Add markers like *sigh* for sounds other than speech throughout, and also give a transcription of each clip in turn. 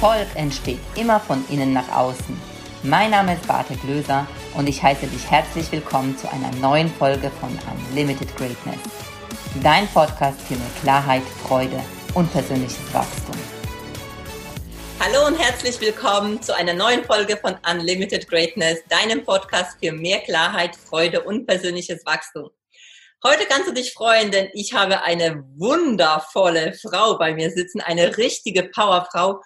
Erfolg entsteht immer von innen nach außen. Mein Name ist Bartek Löser und ich heiße dich herzlich willkommen zu einer neuen Folge von Unlimited Greatness. Dein Podcast für mehr Klarheit, Freude und persönliches Wachstum. Hallo und herzlich willkommen zu einer neuen Folge von Unlimited Greatness, deinem Podcast für mehr Klarheit, Freude und persönliches Wachstum. Heute kannst du dich freuen, denn ich habe eine wundervolle Frau bei mir sitzen, eine richtige Powerfrau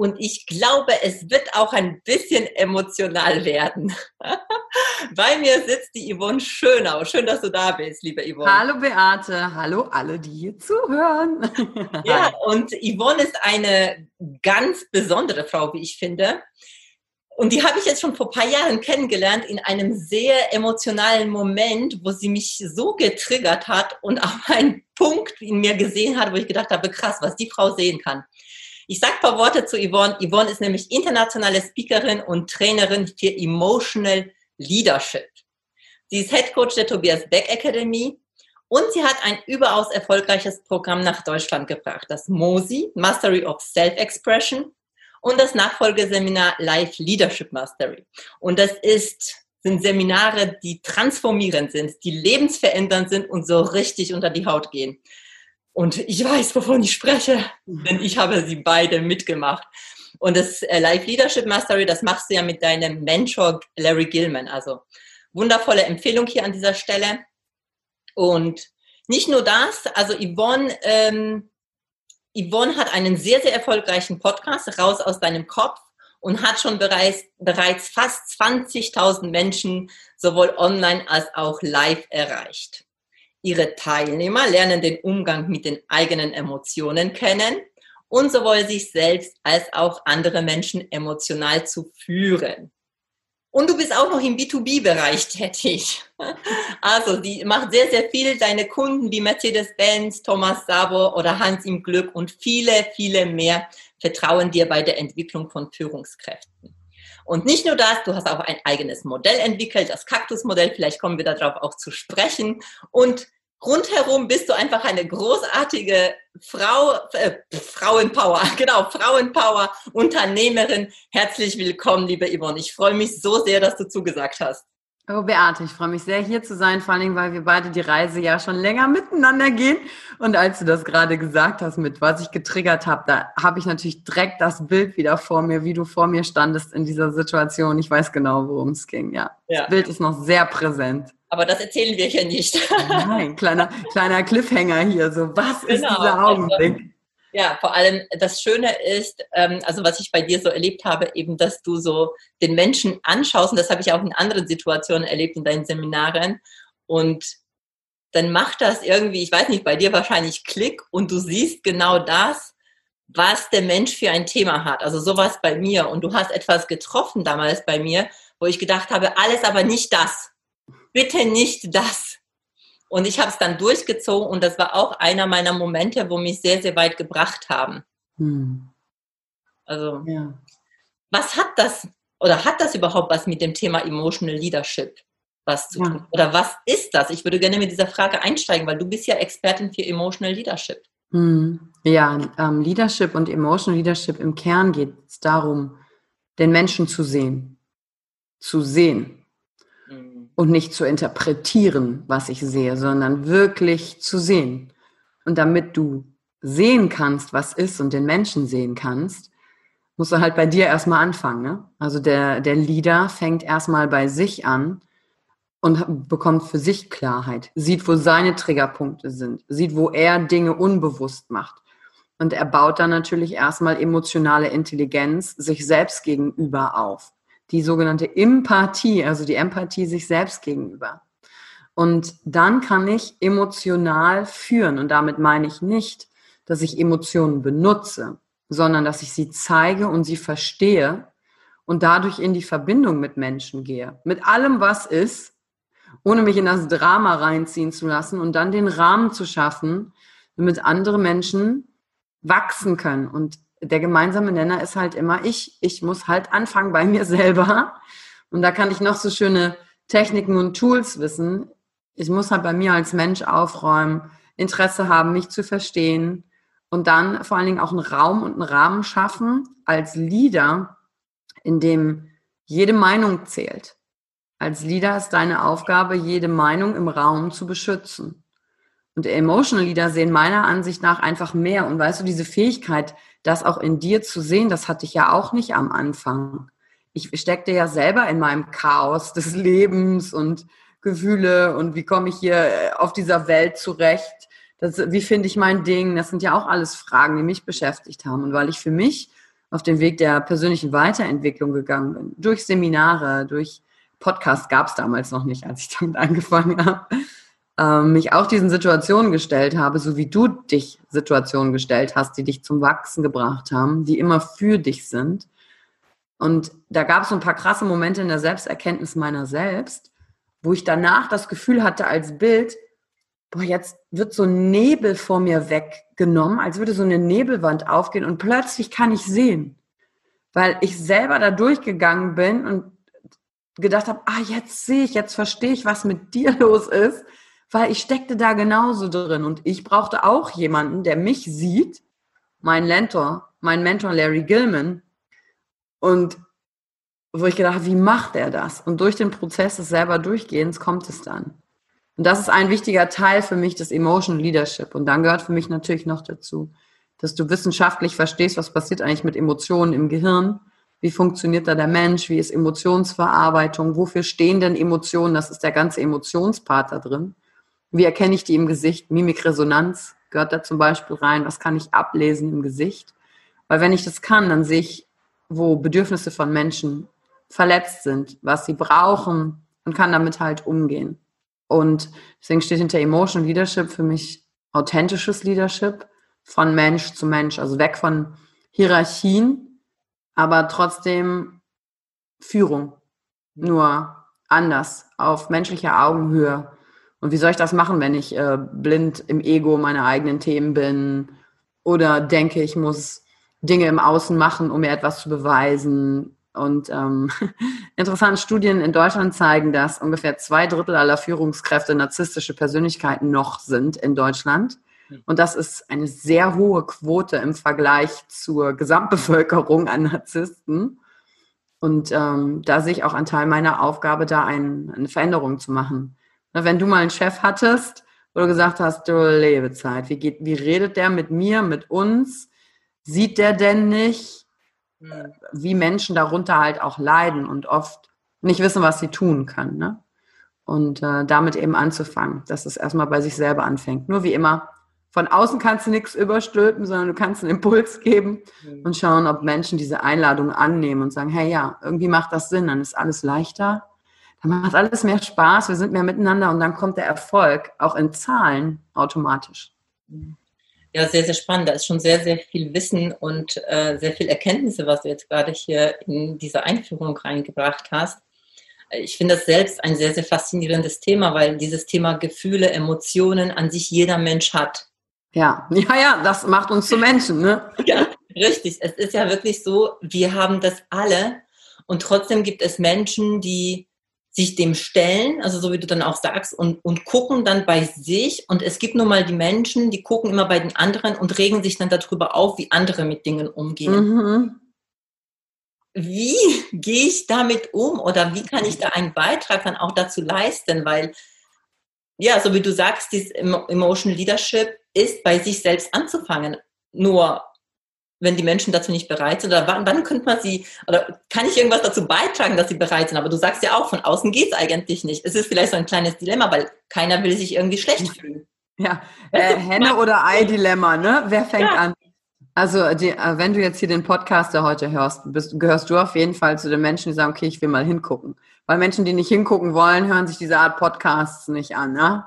und ich glaube, es wird auch ein bisschen emotional werden. *laughs* Bei mir sitzt die Yvonne Schönau. Schön, dass du da bist, liebe Yvonne. Hallo Beate, hallo alle, die hier zuhören. *laughs* ja, und Yvonne ist eine ganz besondere Frau, wie ich finde. Und die habe ich jetzt schon vor ein paar Jahren kennengelernt in einem sehr emotionalen Moment, wo sie mich so getriggert hat und auch *laughs* einen Punkt in mir gesehen hat, wo ich gedacht habe, krass, was die Frau sehen kann. Ich sage ein paar Worte zu Yvonne. Yvonne ist nämlich internationale Speakerin und Trainerin für Emotional Leadership. Sie ist Head Coach der Tobias Beck Academy und sie hat ein überaus erfolgreiches Programm nach Deutschland gebracht, das MOSI, Mastery of Self-Expression und das Nachfolgeseminar Life Leadership Mastery. Und das ist, sind Seminare, die transformierend sind, die lebensverändernd sind und so richtig unter die Haut gehen. Und ich weiß, wovon ich spreche, denn ich habe sie beide mitgemacht. Und das äh, Live Leadership Mastery, das machst du ja mit deinem Mentor Larry Gilman. Also wundervolle Empfehlung hier an dieser Stelle. Und nicht nur das, also Yvonne, ähm, Yvonne hat einen sehr, sehr erfolgreichen Podcast, Raus aus deinem Kopf, und hat schon bereits, bereits fast 20.000 Menschen sowohl online als auch live erreicht. Ihre Teilnehmer lernen den Umgang mit den eigenen Emotionen kennen und sowohl sich selbst als auch andere Menschen emotional zu führen. Und du bist auch noch im B2B-Bereich tätig. *laughs* Also, die macht sehr, sehr viel. Deine Kunden wie Mercedes-Benz, Thomas Sabo oder Hans im Glück und viele, viele mehr vertrauen dir bei der Entwicklung von Führungskräften. Und nicht nur das, du hast auch ein eigenes Modell entwickelt, das Kaktusmodell, vielleicht kommen wir darauf auch zu sprechen. Und rundherum bist du einfach eine großartige Frau, äh, Frauenpower, *laughs* genau, Frauenpower, Unternehmerin. Herzlich willkommen, liebe Yvonne. Ich freue mich so sehr, dass du zugesagt hast. Oh, Beate, ich freue mich sehr, hier zu sein, vor allem, weil wir beide die Reise ja schon länger miteinander gehen. Und als du das gerade gesagt hast, mit was ich getriggert habe, da habe ich natürlich direkt das Bild wieder vor mir, wie du vor mir standest in dieser Situation. Ich weiß genau, worum es ging, ja. ja. Das Bild ist noch sehr präsent. Aber das erzählen wir hier nicht. Nein, kleiner, kleiner Cliffhanger hier, so was genau. ist dieser Augenblick? Also, ja, vor allem das Schöne ist, ähm, also was ich bei dir so erlebt habe, eben, dass du so den Menschen anschaust, und das habe ich auch in anderen Situationen erlebt in deinen Seminaren, und dann macht das irgendwie, ich weiß nicht, bei dir wahrscheinlich Klick und du siehst genau das, was der Mensch für ein Thema hat. Also sowas bei mir. Und du hast etwas getroffen damals bei mir, wo ich gedacht habe, alles aber nicht das. Bitte nicht das. Und ich habe es dann durchgezogen und das war auch einer meiner Momente, wo mich sehr, sehr weit gebracht haben. Hm. Also, ja. was hat das oder hat das überhaupt was mit dem Thema Emotional Leadership was zu tun? Oder was ist das? Ich würde gerne mit dieser Frage einsteigen, weil du bist ja Expertin für Emotional Leadership. Hm. Ja, ähm, Leadership und Emotional Leadership im Kern geht es darum, den Menschen zu sehen. Zu sehen und nicht zu interpretieren, was ich sehe, sondern wirklich zu sehen. Und damit du sehen kannst, was ist und den Menschen sehen kannst, musst du halt bei dir erstmal anfangen. Ne? Also der, der Leader fängt erstmal bei sich an und bekommt für sich Klarheit, sieht, wo seine Triggerpunkte sind, sieht, wo er Dinge unbewusst macht. Und er baut dann natürlich erstmal emotionale Intelligenz sich selbst gegenüber auf die sogenannte Empathie, also die Empathie sich selbst gegenüber. Und dann kann ich emotional führen. Und damit meine ich nicht, dass ich Emotionen benutze, sondern dass ich sie zeige und sie verstehe und dadurch in die Verbindung mit Menschen gehe. Mit allem, was ist, ohne mich in das Drama reinziehen zu lassen und dann den Rahmen zu schaffen, damit andere Menschen wachsen können und der gemeinsame Nenner ist halt immer ich. Ich muss halt anfangen bei mir selber. Und da kann ich noch so schöne Techniken und Tools wissen. Ich muss halt bei mir als Mensch aufräumen, Interesse haben, mich zu verstehen Und dann vor allen Dingen auch einen Raum und einen Rahmen schaffen als Leader, in dem jede Meinung zählt. Als Leader ist deine Aufgabe, jede Meinung im Raum zu beschützen. Und Emotional Leader sehen meiner Ansicht nach einfach mehr. Und weißt du, diese Fähigkeit, das auch in dir zu sehen, das hatte ich ja auch nicht am Anfang. Ich steckte ja selber in meinem Chaos des *laughs* Lebens und Gefühle und wie komme ich hier äh, auf dieser Welt zurecht? Das, wie finde ich mein Ding? Das sind ja auch alles Fragen, die mich beschäftigt haben. Und weil ich für mich auf den Weg der persönlichen Weiterentwicklung gegangen bin, durch Seminare, durch Podcast gab es damals noch nicht, als ich *laughs* damit angefangen habe, ähm, mich auch diesen Situationen gestellt habe, so wie du dich Situationen gestellt hast, die dich zum Wachsen gebracht haben, die immer für dich sind. Und da gab es so ein paar krasse Momente in der Selbsterkenntnis meiner selbst, wo ich danach das Gefühl hatte als Bild, boah, jetzt wird so ein Nebel vor mir weggenommen, als würde so eine Nebelwand aufgehen und plötzlich kann ich sehen, weil ich selber da durchgegangen bin und gedacht habe, ah, jetzt sehe ich, jetzt verstehe ich, was mit dir *laughs* los ist, weil ich steckte da genauso drin und ich brauchte auch jemanden, der mich sieht, mein Mentor, mein Mentor Larry Gilman und wo ich gedacht habe, wie macht er das? Und durch den Prozess des selber Durchgehens kommt es dann. Und das ist ein wichtiger Teil für mich des Emotion Leadership. Und dann gehört für mich natürlich noch dazu, dass du wissenschaftlich verstehst, was passiert eigentlich mit Emotionen im Gehirn wie funktioniert da der Mensch? Wie ist Emotionsverarbeitung? Wofür stehen denn Emotionen? Das ist der ganze Emotionspart da drin. Wie erkenne ich die im Gesicht? Mimikresonanz gehört da zum Beispiel rein. Was kann ich ablesen im Gesicht? Weil wenn ich das kann, dann sehe ich, wo Bedürfnisse von Menschen verletzt sind, was sie brauchen und kann damit halt umgehen. Und deswegen steht hinter Emotion Leadership für mich authentisches Leadership von Mensch zu Mensch, also weg von Hierarchien, aber trotzdem Führung. Nur anders, auf menschlicher Augenhöhe. Und wie soll ich das machen, wenn ich äh, blind im Ego meiner eigenen Themen bin oder denke, ich muss Dinge im Außen machen, um mir etwas zu beweisen? Und ähm, *laughs* interessante Studien in Deutschland zeigen, dass ungefähr zwei Drittel aller Führungskräfte narzisstische Persönlichkeiten noch sind in Deutschland. Und das ist eine sehr hohe Quote im Vergleich zur Gesamtbevölkerung an Narzissten. Und ähm, da sehe ich auch einen Teil meiner Aufgabe, da ein, eine Veränderung zu machen. Wenn du mal einen Chef hattest, wo du gesagt hast, du Lebezeit, wie, geht, wie redet der mit mir, mit uns? Sieht der denn nicht, hm. wie Menschen darunter halt auch leiden und oft nicht wissen, was sie tun können? Ne? Und äh, damit eben anzufangen, dass es erstmal bei sich selber anfängt. Nur wie immer, von außen kannst du nichts überstülpen, sondern du kannst einen Impuls geben mhm. und schauen, ob Menschen diese Einladung annehmen und sagen, hey ja, irgendwie macht das Sinn, dann ist alles leichter, dann macht alles mehr Spaß, wir sind mehr miteinander und dann kommt der Erfolg auch in Zahlen automatisch. Ja, sehr, sehr spannend. Da ist schon sehr, sehr viel Wissen und äh, sehr viel Erkenntnisse, was du jetzt gerade hier in diese Einführung reingebracht hast. Ich finde das selbst ein sehr, sehr faszinierendes Thema, weil dieses Thema Gefühle, Emotionen an sich jeder Mensch hat. Ja, *laughs* ja, ja, das macht uns zu Menschen, ne? *laughs* Ja, richtig. Es ist ja wirklich so, wir haben das alle und trotzdem gibt es Menschen, die sich dem stellen, also so wie du dann auch sagst, und, und gucken dann bei sich. Und es gibt nun mal die Menschen, die gucken immer bei den anderen und regen sich dann darüber auf, wie andere mit Dingen umgehen. Mhm. Wie *laughs* gehe ich damit um oder wie kann ich da einen Beitrag dann auch dazu leisten? Weil, ja, so wie du sagst, dieses Emotional Leadership ist, bei sich selbst anzufangen. Nur wenn die Menschen dazu nicht bereit sind, oder wann, wann könnte man sie, oder kann ich irgendwas dazu beitragen, dass sie bereit sind? Aber du sagst ja auch, von außen geht es eigentlich nicht. Es ist vielleicht so ein kleines Dilemma, weil keiner will sich irgendwie schlecht fühlen. Ja, *laughs* äh, Henne- oder Ei-Dilemma, ne? Wer fängt ja. an? Also, die, äh, wenn du jetzt hier den Podcast der heute hörst, bist, gehörst du auf jeden Fall zu den Menschen, die sagen, okay, ich will mal hingucken. Weil Menschen, die nicht hingucken wollen, hören sich diese Art Podcasts nicht an, ne?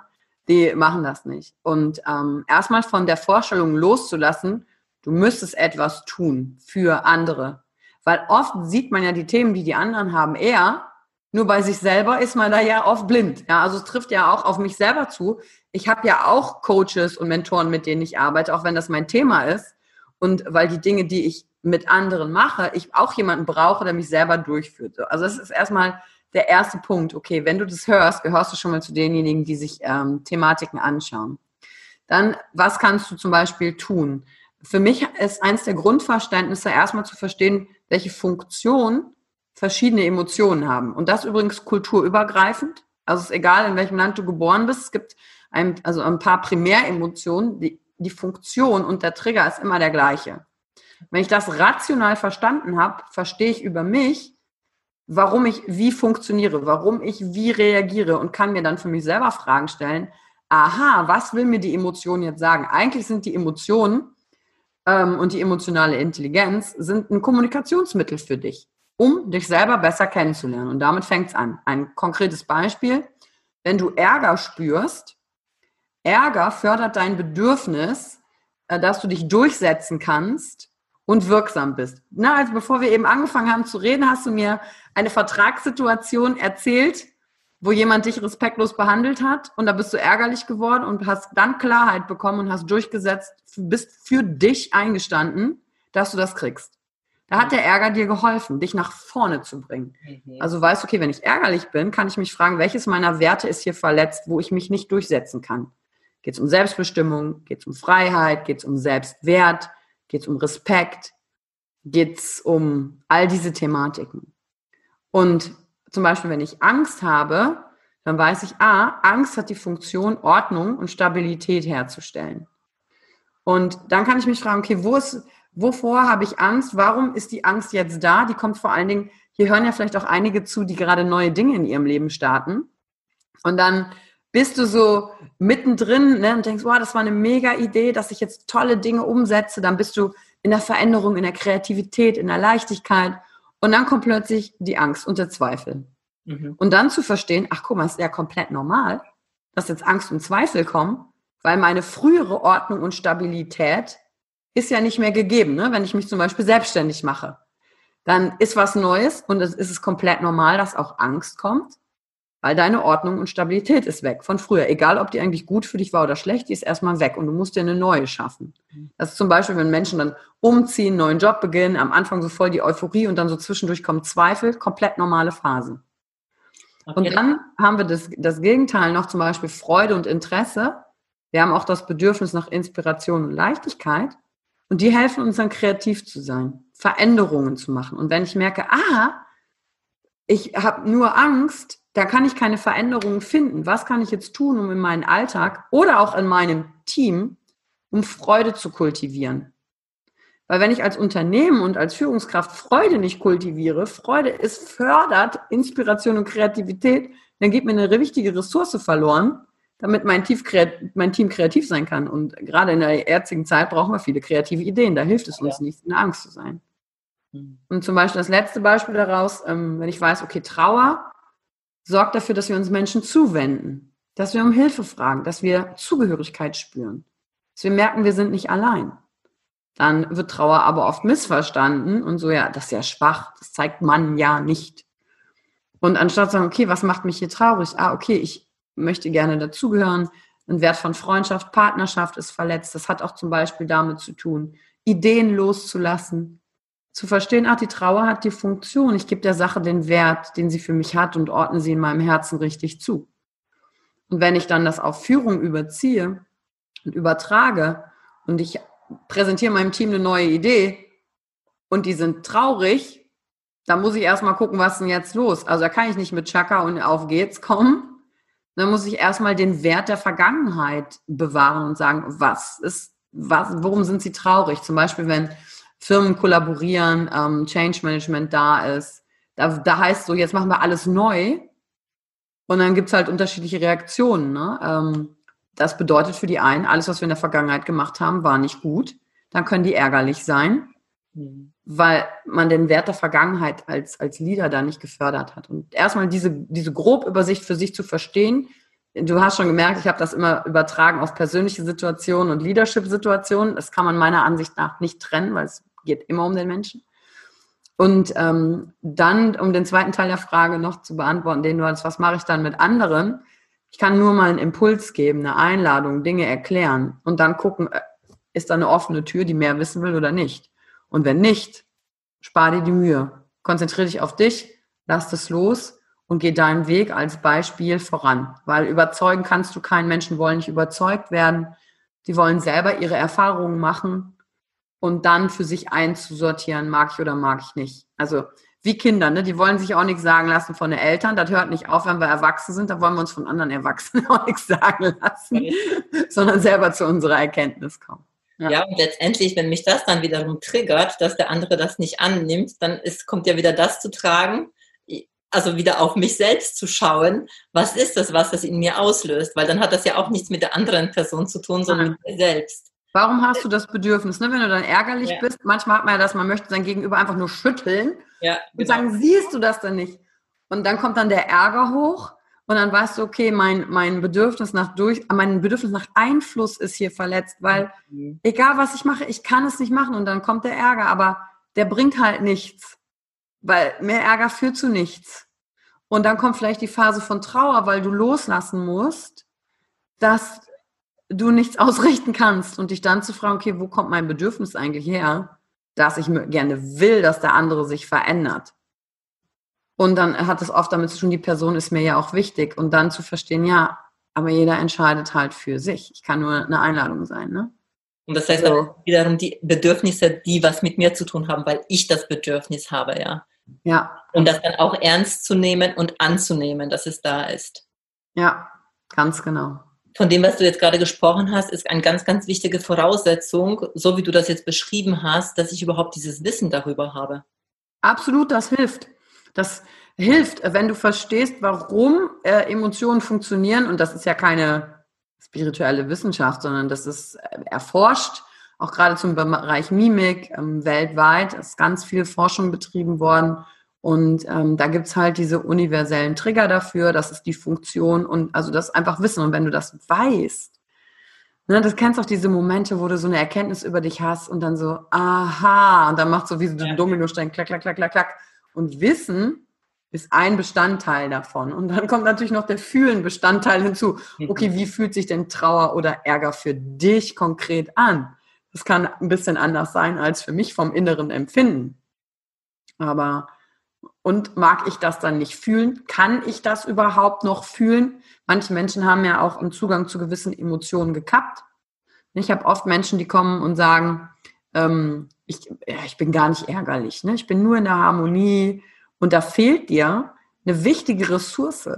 die machen das nicht. Und ähm, erstmal von der Vorstellung loszulassen, du müsstest etwas tun für andere. Weil oft sieht man ja die Themen, die die anderen haben, eher. Nur bei sich selber ist man da ja oft blind. Ja, also es trifft ja auch auf mich selber zu. Ich habe ja auch Coaches und Mentoren, mit denen ich arbeite, auch wenn das mein Thema ist. Und weil die Dinge, die ich mit anderen mache, ich auch jemanden brauche, der mich selber durchführt. Also es ist erstmal der erste Punkt. Okay, wenn du das hörst, gehörst du schon mal zu denjenigen, die sich ähm, Thematiken anschauen. Dann, was kannst du zum Beispiel tun? Für mich ist eins der Grundverständnisse erstmal zu verstehen, welche Funktion verschiedene Emotionen haben. Und das übrigens kulturübergreifend. Also es ist egal, in welchem Land du geboren bist. Es gibt ein, also ein paar Primäremotionen. Die, die Funktion und der Trigger ist immer der gleiche. Wenn ich das rational verstanden habe, verstehe ich über mich, warum ich wie funktioniere, warum ich wie reagiere und kann mir dann für mich selber Fragen stellen. Aha, was will mir die Emotion jetzt sagen? Eigentlich sind die Emotionen ähm, und die emotionale Intelligenz sind ein Kommunikationsmittel für dich, um dich selber besser kennenzulernen. Und damit fängt es an. Ein konkretes Beispiel, wenn du Ärger spürst, Ärger fördert dein Bedürfnis, äh, dass du dich durchsetzen kannst und wirksam bist. Na, also bevor wir eben angefangen haben zu reden, hast du mir eine Vertragssituation erzählt, wo jemand dich respektlos behandelt hat und da bist du ärgerlich geworden und hast dann Klarheit bekommen und hast durchgesetzt, bist für dich eingestanden, dass du das kriegst. Da hat der Ärger dir geholfen, dich nach vorne zu bringen. Mhm. Also weißt, okay, wenn ich ärgerlich bin, kann ich mich fragen, welches meiner Werte ist hier verletzt, wo ich mich nicht durchsetzen kann. Geht es um Selbstbestimmung, geht es um Freiheit, geht es um Selbstwert, geht es um Respekt, geht es um all diese Thematiken. Und zum Beispiel, wenn ich Angst habe, dann weiß ich, ah, Angst hat die Funktion, Ordnung und Stabilität herzustellen. Und dann kann ich mich fragen, okay, wo ist, wovor habe ich Angst? Warum ist die Angst jetzt da? Die kommt vor allen Dingen, hier hören ja vielleicht auch einige zu, die gerade neue Dinge in ihrem Leben starten. Und dann bist du so mittendrin ne, und denkst, wow, das war eine mega Idee, dass ich jetzt tolle Dinge umsetze. Dann bist du in der Veränderung, in der Kreativität, in der Leichtigkeit. Und dann kommt plötzlich die Angst und der Zweifel. Mhm. Und dann zu verstehen, ach guck mal, ist ja komplett normal, dass jetzt Angst und Zweifel kommen, weil meine frühere Ordnung und Stabilität ist ja nicht mehr gegeben. Ne? Wenn ich mich zum Beispiel selbstständig mache, dann ist was Neues und es ist es komplett normal, dass auch Angst kommt, weil deine Ordnung und Stabilität ist weg von früher. Egal, ob die eigentlich gut für dich war oder schlecht, die ist erstmal weg und du musst dir eine neue schaffen. Das ist zum Beispiel, wenn Menschen dann umziehen, einen neuen Job beginnen, am Anfang so voll die Euphorie und dann so zwischendurch kommen Zweifel, komplett normale Phase. Okay. Und dann haben wir das, das Gegenteil noch zum Beispiel Freude und Interesse. Wir haben auch das Bedürfnis nach Inspiration und Leichtigkeit. Und die helfen uns dann kreativ zu sein, Veränderungen zu machen. Und wenn ich merke, ah, ich habe nur Angst, da kann ich keine Veränderungen finden. Was kann ich jetzt tun, um in meinen Alltag oder auch in meinem Team, um Freude zu kultivieren? Weil wenn ich als Unternehmen und als Führungskraft Freude nicht kultiviere, Freude ist fördert Inspiration und Kreativität, dann geht mir eine wichtige Ressource verloren, damit mein, mein Team kreativ sein kann. Und gerade in der jetzigen Zeit brauchen wir viele kreative Ideen. Da hilft es uns ja. nicht, in der Angst zu sein. Hm. Und zum Beispiel das letzte Beispiel daraus, ähm, wenn ich weiß, okay, Trauer sorgt dafür, dass wir uns Menschen zuwenden, dass wir um Hilfe fragen, dass wir Zugehörigkeit spüren, dass wir merken, wir sind nicht allein. Dann wird Trauer aber oft missverstanden und so, ja, das ist ja schwach, das zeigt man ja nicht. Und anstatt zu sagen, okay, was macht mich hier traurig? Ah, okay, ich möchte gerne dazugehören. Ein Wert von Freundschaft, Partnerschaft ist verletzt. Das hat auch zum Beispiel damit zu tun, Ideen loszulassen, zu verstehen, ach, die Trauer hat die Funktion, ich gebe der Sache den Wert, den sie für mich hat und ordne sie in meinem Herzen richtig zu. Und wenn ich dann das auf Führung überziehe und übertrage und ich präsentiere meinem Team eine neue Idee und die sind traurig, dann muss ich erstmal gucken, was denn jetzt los? Also da kann ich nicht mit Chaka und auf geht's kommen. Dann muss ich erstmal den Wert der Vergangenheit bewahren und sagen, was ist, was, worum sind sie traurig? Zum Beispiel, wenn Firmen kollaborieren, ähm, Change Management da ist. Da, da heißt so, jetzt machen wir alles neu. Und dann gibt es halt unterschiedliche Reaktionen. Ne? Ähm, das bedeutet für die einen, alles, was wir in der Vergangenheit gemacht haben, war nicht gut. Dann können die ärgerlich sein, mhm. weil man den Wert der Vergangenheit als, als Leader da nicht gefördert hat. Und erstmal diese, diese Grobübersicht für sich zu verstehen, du hast schon gemerkt, ich habe das immer übertragen auf persönliche Situationen und Leadership-Situationen. Das kann man meiner Ansicht nach nicht trennen, weil es geht immer um den Menschen. Und ähm, dann, um den zweiten Teil der Frage noch zu beantworten, den du hast, was mache ich dann mit anderen? Ich kann nur mal einen Impuls geben, eine Einladung, Dinge erklären und dann gucken, äh, ist da eine offene Tür, die mehr wissen will oder nicht. Und wenn nicht, spar dir die Mühe. Konzentriere dich auf dich, lass das los und geh deinen Weg als Beispiel voran. Weil überzeugen kannst du keinen Menschen, wollen nicht überzeugt werden. Die wollen selber ihre Erfahrungen machen und dann für sich einzusortieren, mag ich oder mag ich nicht. Also wie Kinder, ne? die wollen sich auch nichts sagen lassen von den Eltern. Das hört nicht auf, wenn wir erwachsen sind. Da wollen wir uns von anderen Erwachsenen *laughs* auch nichts sagen lassen, sondern selber zu unserer Erkenntnis kommen. Ja. ja. und letztendlich, wenn mich das dann wiederum triggert, dass der andere das nicht annimmt, dann ist, kommt ja wieder das zu tragen, also wieder auf mich selbst zu schauen, was ist das, was das in mir auslöst, weil dann hat das ja auch nichts mit der anderen Person zu tun, sondern mit mir selbst. Warum hast du das Bedürfnis, ne? wenn du dann ärgerlich ja. bist? Manchmal hat man ja das, man möchte sein Gegenüber einfach nur schütteln ja, genau. und sagen, siehst du das denn nicht? Und dann kommt dann der Ärger hoch und dann weißt du, okay, mein, mein Bedürfnis nach durch, mein Bedürfnis nach Einfluss ist hier verletzt, weil mhm. egal was ich mache, ich kann es nicht machen und dann kommt der Ärger, aber der bringt halt nichts, weil mehr Ärger führt zu nichts. Und dann kommt vielleicht die Phase von Trauer, weil du loslassen musst, dass du nichts *laughs* ausrichten kannst und dich dann zu fragen, okay, wo kommt mein Bedürfnis eigentlich her, dass ich gerne will, dass der andere sich verändert. Und dann hat es oft damit zu tun, die Person ist mir ja auch wichtig. Und dann zu verstehen, ja, aber jeder entscheidet halt für sich. Ich kann nur eine Einladung sein, ne? Und das heißt so. wiederum die Bedürfnisse, die was mit mir zu tun haben, weil ich das Bedürfnis habe, ja. Ja. Und das dann auch ernst zu nehmen und anzunehmen, dass es da ist. Ja, ganz genau von dem, was du jetzt gerade gesprochen hast, ist eine ganz, ganz wichtige Voraussetzung, so wie du das jetzt beschrieben hast, dass ich überhaupt dieses Wissen darüber habe. Absolut, das hilft. Das hilft, wenn du verstehst, warum äh, Emotionen funktionieren. Und das ist ja keine spirituelle Wissenschaft, sondern das ist äh, erforscht, auch gerade zum Bereich Mimik ähm, weltweit ist ganz viel Forschung betrieben worden. Und ähm, da gibt's halt diese universellen Trigger dafür, das ist die Funktion und also das einfach wissen. Und wenn du das weißt, ne, das kennst auch diese Momente, wo du so eine Erkenntnis über dich hast und dann so, aha, und dann macht so wie so ein Dominostein, klack, klack, klack, klack, klack. Und Wissen ist ein Bestandteil davon. Und dann kommt natürlich noch der Fühlen-Bestandteil hinzu. Mhm. Okay, wie fühlt sich denn Trauer oder Ärger für dich konkret an? Das kann ein bisschen anders sein als für mich vom inneren Empfinden. Aber und mag ich das dann nicht fühlen? Kann ich das überhaupt noch fühlen? Manche Menschen haben ja auch einen Zugang zu gewissen Emotionen gekappt. Ich habe oft Menschen, die kommen und sagen, ähm, ich, ja, ich bin gar nicht ärgerlich, ne? ich bin nur in der Harmonie und da fehlt dir eine wichtige Ressource.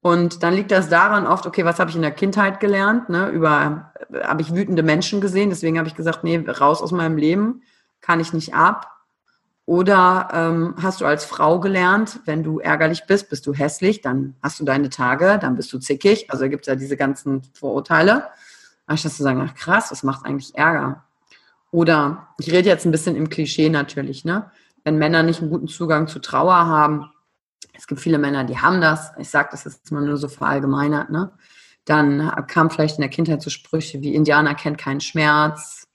Und dann liegt das daran oft, okay, was habe ich in der Kindheit gelernt? Ne? Über habe ich wütende Menschen gesehen, deswegen habe ich gesagt, nee, raus aus meinem Leben, kann ich nicht ab. Oder ähm, hast du als Frau gelernt, wenn du ärgerlich bist, bist du hässlich, dann hast du deine Tage, dann bist du zickig. Also gibt es ja diese ganzen Vorurteile. Anstatt zu sagen, ach krass, was macht eigentlich Ärger? Oder ich rede jetzt ein bisschen im Klischee natürlich, ne? Wenn Männer nicht einen guten Zugang zu Trauer haben, es gibt viele Männer, die haben das, ich sage das jetzt mal nur so verallgemeinert, ne? Dann kam vielleicht in der Kindheit so Sprüche wie Indianer kennt keinen Schmerz,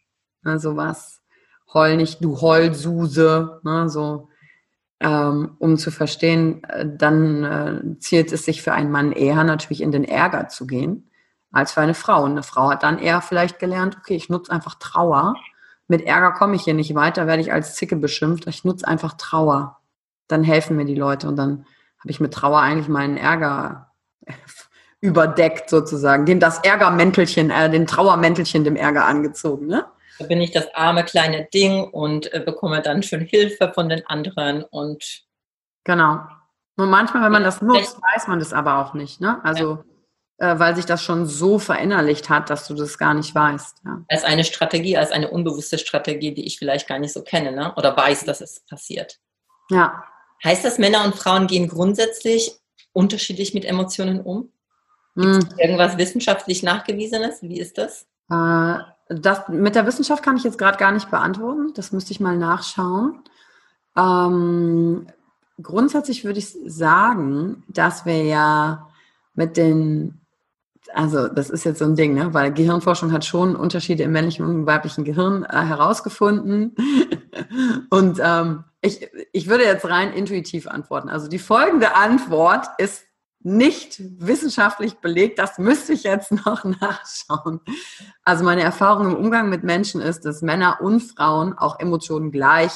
ne, sowas heul nicht, du Heulsuse, ne, so, ähm, um zu verstehen, äh, dann äh, zielt es sich für einen Mann eher natürlich in den Ärger zu gehen, als für eine Frau. Und eine Frau hat dann eher vielleicht gelernt, okay, ich nutze einfach Trauer. Mit Ärger komme ich hier nicht weiter, werde ich als Zicke beschimpft. Ich nutze einfach Trauer. Dann helfen mir die Leute und dann habe ich mit Trauer eigentlich meinen Ärger *laughs* überdeckt sozusagen, dem das Ärgermäntelchen, äh, den Trauermäntelchen dem Ärger angezogen, ne? Da bin ich das arme kleine Ding und äh, bekomme dann schon Hilfe von den anderen und genau. Und manchmal, wenn man das nutzt, weiß man das aber auch nicht, ne? Also ja. äh, weil sich das schon so verinnerlicht hat, dass du das gar nicht weißt. Ja. Als eine Strategie, als eine unbewusste Strategie, die ich vielleicht gar nicht so kenne, ne? Oder weiß, dass es passiert. Ja. Heißt das, Männer und Frauen gehen grundsätzlich unterschiedlich mit Emotionen um? Hm. Irgendwas wissenschaftlich nachgewiesenes? Wie ist das? Äh, das mit der Wissenschaft kann ich jetzt gerade gar nicht beantworten. Das müsste ich mal nachschauen. Ähm, grundsätzlich würde ich sagen, dass wir ja mit den, also das ist jetzt so ein Ding, ne? weil Gehirnforschung hat schon Unterschiede im männlichen und weiblichen Gehirn äh, herausgefunden. *laughs* und ähm, ich, ich würde jetzt rein intuitiv antworten. Also die folgende Antwort ist nicht wissenschaftlich belegt. Das müsste ich jetzt *laughs* noch nachschauen. Also meine Erfahrung im Umgang mit Menschen ist, dass Männer und Frauen auch Emotionen gleich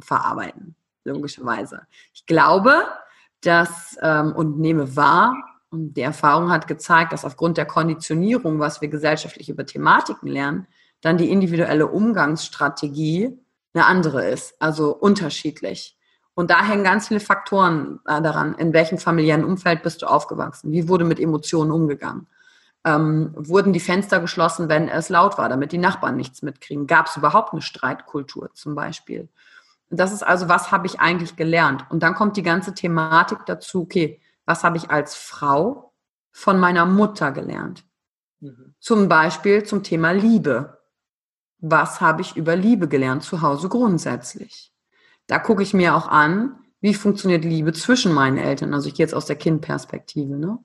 verarbeiten, logischerweise. Ich glaube, dass ähm, und nehme wahr, und die Erfahrung hat gezeigt, dass aufgrund der Konditionierung, was wir gesellschaftlich über Thematiken lernen, dann die individuelle Umgangsstrategie eine andere ist, also unterschiedlich. Und da hängen ganz viele Faktoren äh, daran, in welchem familiären Umfeld bist du aufgewachsen, wie wurde mit Emotionen umgegangen. Ähm, wurden die Fenster geschlossen, wenn es laut war, damit die Nachbarn nichts mitkriegen? Gab es überhaupt eine Streitkultur zum Beispiel? Das ist also, was habe ich eigentlich gelernt? Und dann kommt die ganze Thematik dazu, okay, was habe ich als Frau von meiner Mutter gelernt? Mhm. Zum Beispiel zum Thema Liebe. Was habe ich über Liebe gelernt zu Hause grundsätzlich? Da gucke ich mir auch an, wie funktioniert Liebe zwischen meinen Eltern. Also ich gehe jetzt aus der Kindperspektive. Ne?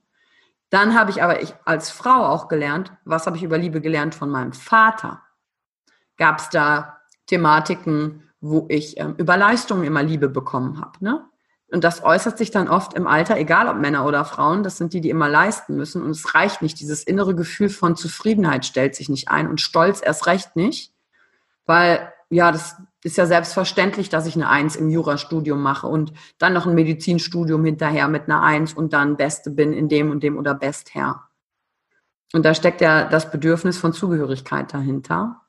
Dann habe ich aber ich als Frau auch gelernt, was habe ich über Liebe gelernt von meinem Vater? Gab es da Thematiken, wo ich ähm, über Leistungen immer Liebe bekommen habe? Ne? Und das äußert sich dann oft im Alter, egal ob Männer oder Frauen, das sind die, die immer leisten müssen. Und es reicht nicht. Dieses innere Gefühl von Zufriedenheit stellt sich nicht ein und Stolz erst recht nicht. Weil, ja, das ist ja selbstverständlich, dass ich eine Eins im Jurastudium mache und dann noch ein Medizinstudium hinterher mit einer Eins und dann Beste bin in dem und dem oder Bestherr. Und da steckt ja das Bedürfnis von Zugehörigkeit dahinter.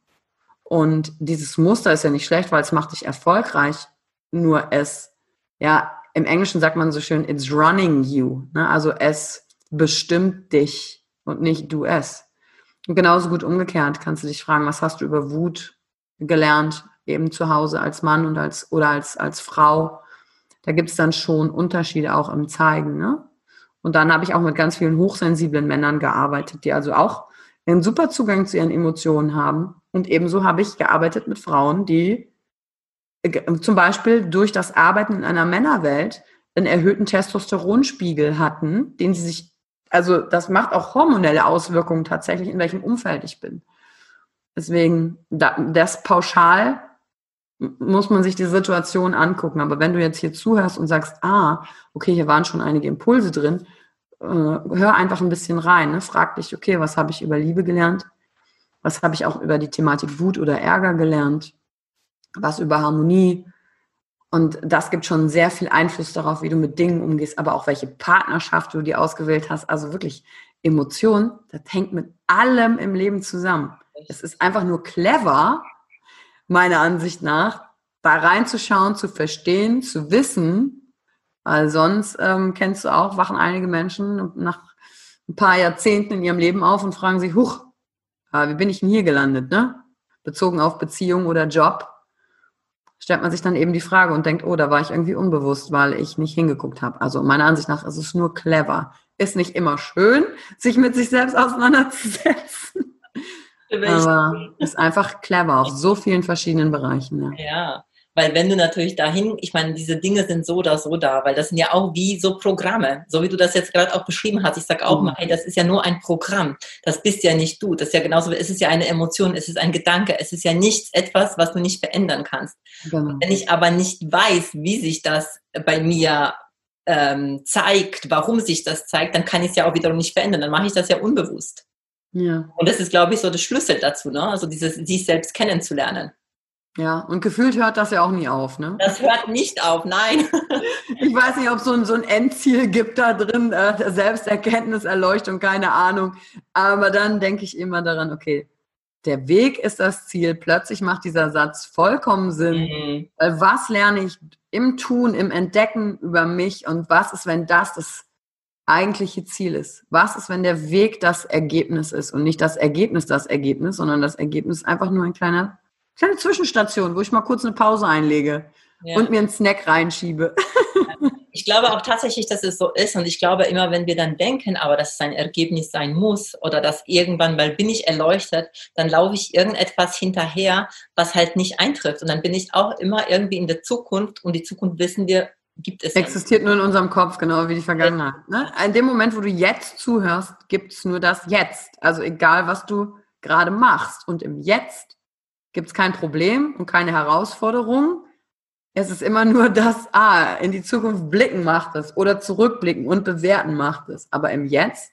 Und dieses Muster ist ja nicht schlecht, weil es macht dich erfolgreich. Nur es, ja, im Englischen sagt man so schön, it's running you. Ne? Also es bestimmt dich und nicht du es. Und genauso gut umgekehrt kannst du dich fragen, was hast du über Wut gelernt, eben zu Hause als Mann und als oder als, als Frau. Da gibt es dann schon Unterschiede auch im Zeigen. Ne? Und dann habe ich auch mit ganz vielen hochsensiblen Männern gearbeitet, die also auch einen super Zugang zu ihren Emotionen haben. Und ebenso habe ich gearbeitet mit Frauen, die äh, zum Beispiel durch das Arbeiten in einer Männerwelt einen erhöhten Testosteronspiegel hatten, den sie sich, also das macht auch hormonelle Auswirkungen tatsächlich, in welchem Umfeld ich bin. Deswegen, das pauschal muss man sich die Situation angucken. Aber wenn du jetzt hier zuhörst und sagst, ah, okay, hier waren schon einige Impulse drin, äh, hör einfach ein bisschen rein. Ne? Frag dich, okay, was habe ich über Liebe gelernt? Was habe ich auch über die Thematik Wut oder Ärger gelernt? Was über Harmonie? Und das gibt schon sehr viel Einfluss darauf, wie du mit Dingen umgehst, aber auch welche Partnerschaft du dir ausgewählt hast. Also wirklich Emotionen, das hängt mit allem im Leben zusammen. Es ist einfach nur clever, meiner Ansicht nach, da reinzuschauen, zu verstehen, zu wissen, weil sonst ähm, kennst du auch, wachen einige Menschen nach ein paar Jahrzehnten in ihrem Leben auf und fragen sich, huch, äh, wie bin ich denn hier gelandet, ne? Bezogen auf Beziehung oder Job, stellt man sich dann eben die Frage und denkt, oh, da war ich irgendwie unbewusst, weil ich nicht hingeguckt habe. Also meiner Ansicht nach ist es nur clever. Ist nicht immer schön, sich mit sich selbst auseinanderzusetzen. Aber ist einfach clever auf so vielen verschiedenen Bereichen. Ja. ja. Weil wenn du natürlich dahin, ich meine, diese Dinge sind so oder so da, weil das sind ja auch wie so Programme, so wie du das jetzt gerade auch beschrieben hast. Ich sage auch mhm. mal, hey, das ist ja nur ein Programm. Das bist ja nicht du. Das ist ja genauso, es ist ja eine Emotion, es ist ein Gedanke, es ist ja nichts etwas, was du nicht verändern kannst. Genau. Wenn ich aber nicht weiß, wie sich das bei mir ähm, zeigt, warum sich das zeigt, dann kann ich es ja auch wiederum nicht verändern. Dann mache ich das ja unbewusst. Ja. Und das ist, glaube ich, so der Schlüssel dazu, ne? Also dieses sich selbst kennenzulernen. Ja, und gefühlt hört das ja auch nie auf, ne? Das hört nicht auf, nein. *laughs* ich weiß nicht, ob es so ein, so ein Endziel gibt da drin, äh, Selbsterkenntnis, Erleuchtung, keine Ahnung. Aber dann denke ich immer daran, okay, der Weg ist das Ziel. Plötzlich macht dieser Satz vollkommen Sinn. Mhm. Was lerne ich im Tun, im Entdecken über mich und was ist, wenn das das eigentliche Ziel ist? Was ist, wenn der Weg das Ergebnis ist und nicht das Ergebnis das Ergebnis, sondern das Ergebnis einfach nur ein kleiner, kleine Zwischenstation, wo ich mal kurz eine Pause einlege ja. und mir einen Snack reinschiebe. *laughs* Ich glaube auch tatsächlich, dass es so ist und ich glaube immer, wenn wir dann denken, aber dass es ein Ergebnis sein muss oder dass irgendwann, weil bin ich erleuchtet, dann laufe ich irgendetwas hinterher, was halt nicht eintrifft und dann bin ich auch immer irgendwie in der Zukunft und die Zukunft wissen wir, gibt es. Existiert nur in unserem Kopf, genau wie die Vergangenheit. Ne? In dem Moment, wo du jetzt zuhörst, gibt es nur das Jetzt. Also egal, was du gerade machst. Und im Jetzt gibt es kein Problem und keine Herausforderung. Es ist immer nur das, ah, in die Zukunft blicken macht es oder zurückblicken und bewerten macht es. Aber im Jetzt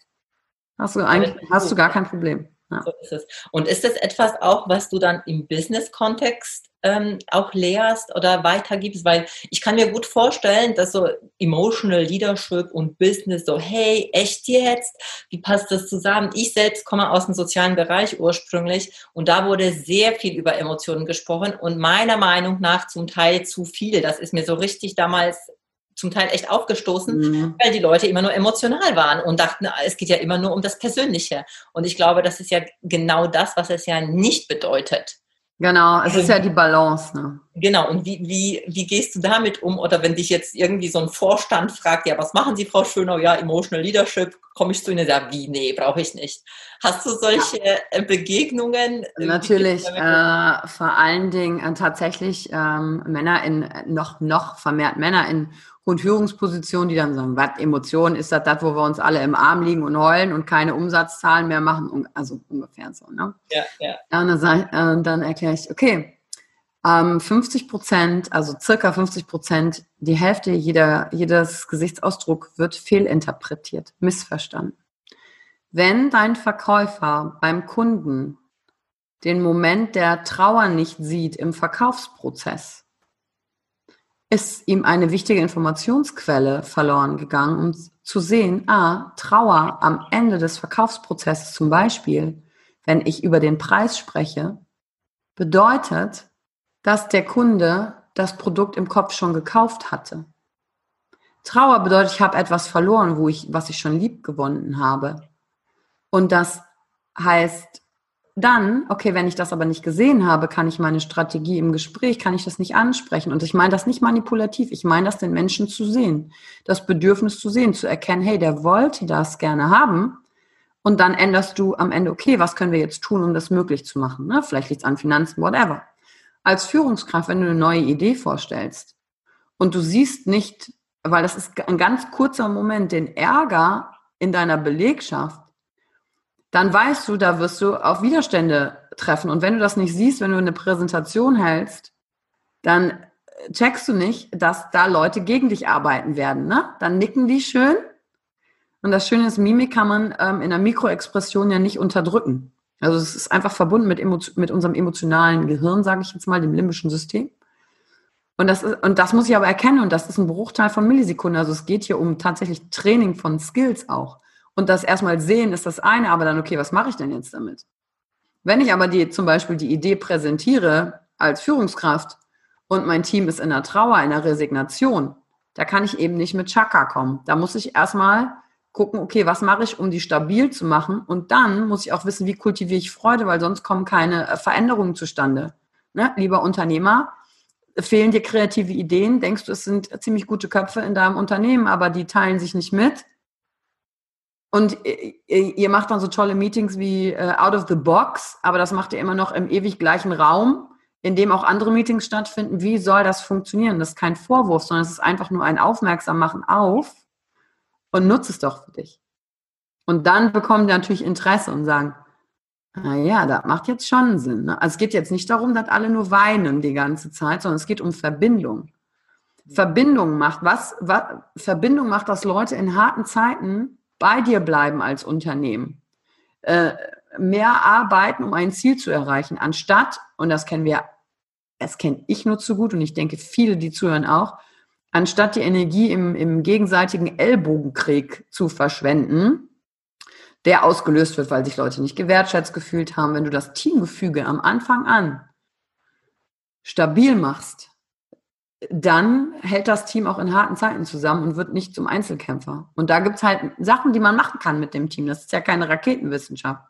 hast du eigentlich hast du gar kein Problem. Ja. So ist es. Und ist das etwas auch, was du dann im Business-Kontext ähm, auch lehrst oder weitergibst? Weil ich kann mir gut vorstellen, dass so Emotional Leadership und Business so, hey, echt jetzt? Wie passt das zusammen? Ich selbst komme aus dem sozialen Bereich ursprünglich und da wurde sehr viel über Emotionen gesprochen und meiner Meinung nach zum Teil zu viel. Das ist mir so richtig damals zum Teil echt aufgestoßen, mhm. weil die Leute immer nur emotional waren und dachten, es geht ja immer nur um das Persönliche. Und ich glaube, das ist ja genau das, was es ja nicht bedeutet. Genau, es ist ja die Balance. Ne? Genau, und wie, wie, wie gehst du damit um? Oder wenn dich jetzt irgendwie so ein Vorstand fragt, ja, was machen Sie, Frau Schönau? Ja, Emotional Leadership, komme ich zu Ihnen und sage, wie, nee, brauche ich nicht. Hast du solche ja. Äh, Begegnungen? Natürlich, äh, vor allen Dingen äh, tatsächlich ähm, Männer in, noch, noch vermehrt Männer in und Führungspositionen, die dann sagen, was, Emotionen, ist das das, wo wir uns alle im Arm liegen und heulen und keine Umsatzzahlen mehr machen? Also ungefähr so, ne? Ja, ja. Und dann, äh, dann erkläre ich, okay, 50 ähm, Prozent, also circa 50 Prozent, die Hälfte jeder, jedes Gesichtsausdruck wird fehlinterpretiert, missverstanden. Wenn dein Verkäufer beim Kunden den Moment der Trauer nicht sieht im Verkaufsprozess, ist ihm eine wichtige Informationsquelle verloren gegangen, um zu sehen, ah, Trauer am Ende des Verkaufsprozesses zum Beispiel, wenn ich über den Preis spreche, bedeutet, dass der Kunde das Produkt im Kopf schon gekauft hatte. Trauer bedeutet, ich habe etwas verloren, wo ich, was ich schon lieb gewonnen habe. Und das heißt, dann, okay, wenn ich das aber nicht gesehen habe, kann ich meine Strategie im Gespräch, kann ich das nicht ansprechen. Und ich meine das nicht manipulativ, ich meine das den Menschen zu sehen, das Bedürfnis zu sehen, zu erkennen, hey, der wollte das gerne haben. Und dann änderst du am Ende, okay, was können wir jetzt tun, um das möglich zu machen? Ne? Vielleicht liegt es an Finanzen, whatever. Als Führungskraft, wenn du eine neue Idee vorstellst und du siehst nicht, weil das ist ein ganz kurzer Moment, den Ärger in deiner Belegschaft, dann weißt du, da wirst du auf Widerstände treffen. Und wenn du das nicht siehst, wenn du eine Präsentation hältst, dann checkst du nicht, dass da Leute gegen dich arbeiten werden. Ne? Dann nicken die schön. Und das Schöne ist, Mimik kann man ähm, in der Mikroexpression ja nicht unterdrücken. Also es ist einfach verbunden mit, mit unserem emotionalen Gehirn, sage ich jetzt mal, dem limbischen System. Und das, ist, und das muss ich aber erkennen und das ist ein Bruchteil von Millisekunden. Also es geht hier um tatsächlich Training von Skills auch. Und das erstmal sehen ist das eine, aber dann, okay, was mache ich denn jetzt damit? Wenn ich aber die, zum Beispiel die Idee präsentiere als Führungskraft und mein Team ist in der Trauer, in der Resignation, da kann ich eben nicht mit Chaka kommen. Da muss ich erstmal gucken, okay, was mache ich, um die stabil zu machen? Und dann muss ich auch wissen, wie kultiviere ich Freude, weil sonst kommen keine äh, Veränderungen zustande. Ne? Lieber Unternehmer, fehlen dir kreative Ideen? Denkst du, es sind ziemlich gute Köpfe in deinem Unternehmen, aber die teilen sich nicht mit? Und ihr macht dann so tolle Meetings wie äh, out of the box, aber das macht ihr immer noch im ewig gleichen Raum, in dem auch andere Meetings stattfinden. Wie soll das funktionieren? Das ist kein Vorwurf, sondern es ist einfach nur ein Aufmerksam machen auf und nutze es doch für dich. Und dann bekommen die natürlich Interesse und sagen, na ja, das macht jetzt schon Sinn. Ne? Also es geht jetzt nicht darum, dass alle nur weinen die ganze Zeit, sondern es geht um Verbindung. Verbindung macht was, was Verbindung macht, dass Leute in harten Zeiten bei dir bleiben als Unternehmen, äh, mehr arbeiten, um ein Ziel zu erreichen, anstatt, und das kennen wir, das kenne ich nur zu gut und ich denke viele, die zuhören auch, anstatt die Energie im, im gegenseitigen Ellbogenkrieg zu verschwenden, der ausgelöst wird, weil sich Leute nicht gewertschätzt gefühlt haben, wenn du das Teamgefüge am Anfang an stabil machst, dann hält das Team auch in harten Zeiten zusammen und wird nicht zum Einzelkämpfer. Und da gibt es halt Sachen, die man machen kann mit dem Team. Das ist ja keine Raketenwissenschaft.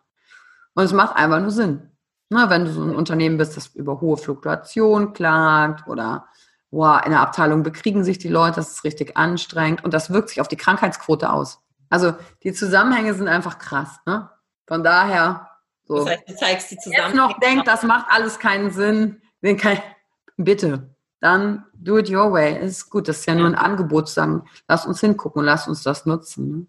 Und es macht einfach nur Sinn. Na, wenn du so ein Unternehmen bist, das über hohe Fluktuation klagt oder wow, in der Abteilung bekriegen sich die Leute, das ist richtig anstrengend und das wirkt sich auf die Krankheitsquote aus. Also die Zusammenhänge sind einfach krass. Ne? Von daher, so. Das heißt, du zeigst die Zusammenhänge. Jetzt noch denkt, das macht alles keinen Sinn. Bitte dann do it your way. Ist gut, das ist ja nur ein Angebot, sagen, lass uns hingucken, lass uns das nutzen. Ne?